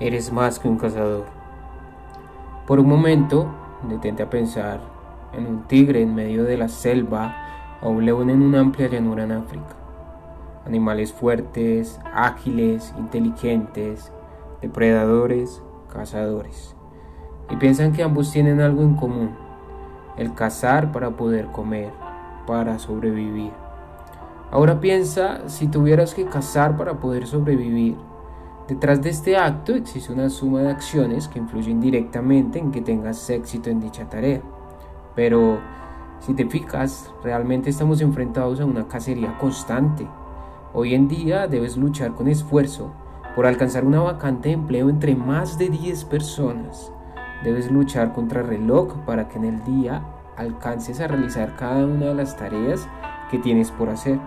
eres más que un cazador. Por un momento, detente a pensar en un tigre en medio de la selva o un león en una amplia llanura en África. Animales fuertes, ágiles, inteligentes, depredadores, cazadores. Y piensan que ambos tienen algo en común, el cazar para poder comer, para sobrevivir. Ahora piensa si tuvieras que cazar para poder sobrevivir. Detrás de este acto existe una suma de acciones que influyen directamente en que tengas éxito en dicha tarea. Pero si te fijas, realmente estamos enfrentados a una cacería constante. Hoy en día debes luchar con esfuerzo por alcanzar una vacante de empleo entre más de 10 personas. Debes luchar contra el reloj para que en el día alcances a realizar cada una de las tareas que tienes por hacer.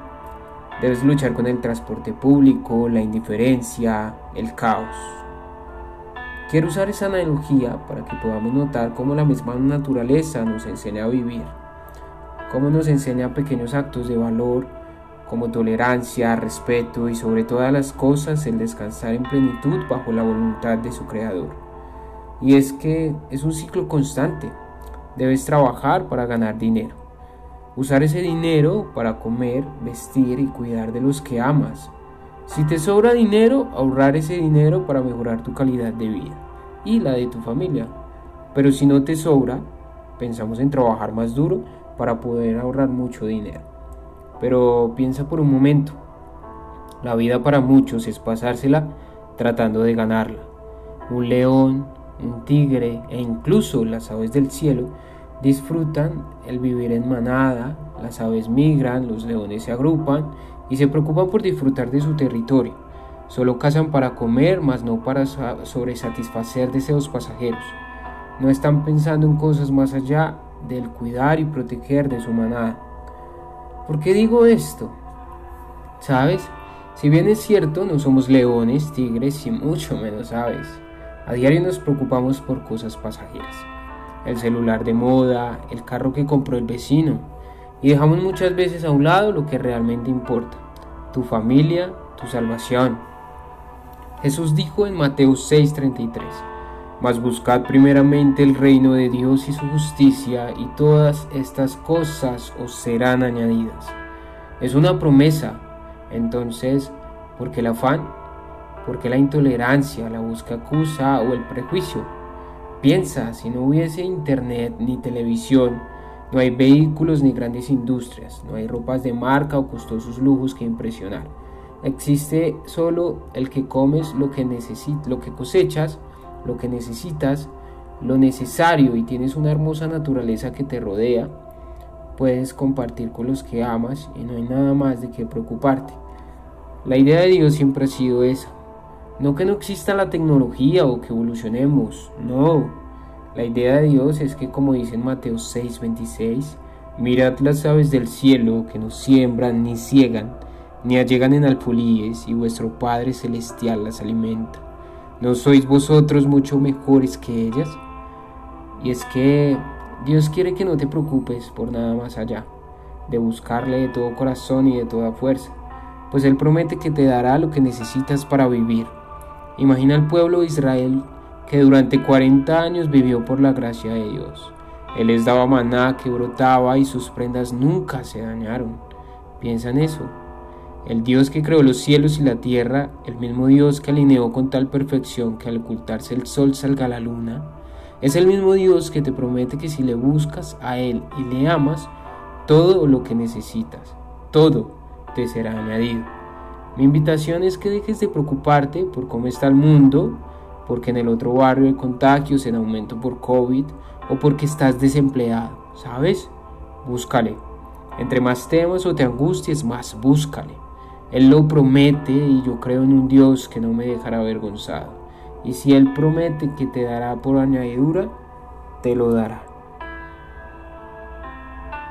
Debes luchar con el transporte público, la indiferencia, el caos. Quiero usar esa analogía para que podamos notar cómo la misma naturaleza nos enseña a vivir, cómo nos enseña pequeños actos de valor como tolerancia, respeto y sobre todas las cosas el descansar en plenitud bajo la voluntad de su Creador. Y es que es un ciclo constante. Debes trabajar para ganar dinero Usar ese dinero para comer, vestir y cuidar de los que amas. Si te sobra dinero, ahorrar ese dinero para mejorar tu calidad de vida y la de tu familia. Pero si no te sobra, pensamos en trabajar más duro para poder ahorrar mucho dinero. Pero piensa por un momento. La vida para muchos es pasársela tratando de ganarla. Un león, un tigre e incluso las aves del cielo disfrutan el vivir en manada, las aves migran, los leones se agrupan y se preocupan por disfrutar de su territorio. Solo cazan para comer, mas no para sobresatisfacer deseos pasajeros. No están pensando en cosas más allá del cuidar y proteger de su manada. ¿Por qué digo esto? ¿Sabes? Si bien es cierto, no somos leones, tigres y mucho menos aves. A diario nos preocupamos por cosas pasajeras el celular de moda, el carro que compró el vecino. Y dejamos muchas veces a un lado lo que realmente importa, tu familia, tu salvación. Jesús dijo en Mateo 6:33, mas buscad primeramente el reino de Dios y su justicia, y todas estas cosas os serán añadidas. Es una promesa. Entonces, ¿por qué el afán? ¿Por qué la intolerancia, la busca acusa o el prejuicio? Piensa, si no hubiese internet ni televisión, no hay vehículos ni grandes industrias, no hay ropas de marca o costosos lujos que impresionar. Existe solo el que comes lo que lo que cosechas, lo que necesitas, lo necesario y tienes una hermosa naturaleza que te rodea. Puedes compartir con los que amas y no hay nada más de qué preocuparte. La idea de Dios siempre ha sido esa, no que no exista la tecnología o que evolucionemos, no. La idea de Dios es que como dice en Mateo 6:26, mirad las aves del cielo que no siembran ni ciegan, ni allegan en alfolíes, y vuestro Padre Celestial las alimenta. ¿No sois vosotros mucho mejores que ellas? Y es que Dios quiere que no te preocupes por nada más allá, de buscarle de todo corazón y de toda fuerza, pues Él promete que te dará lo que necesitas para vivir Imagina al pueblo de Israel que durante 40 años vivió por la gracia de Dios. Él les daba maná que brotaba y sus prendas nunca se dañaron. Piensa en eso. El Dios que creó los cielos y la tierra, el mismo Dios que alineó con tal perfección que al ocultarse el sol salga la luna, es el mismo Dios que te promete que si le buscas a Él y le amas, todo lo que necesitas, todo te será añadido. Mi invitación es que dejes de preocuparte por cómo está el mundo, porque en el otro barrio hay contagios en aumento por COVID o porque estás desempleado, ¿sabes? Búscale. Entre más temas o te angusties, más búscale. Él lo promete y yo creo en un Dios que no me dejará avergonzado. Y si Él promete que te dará por añadidura, te lo dará.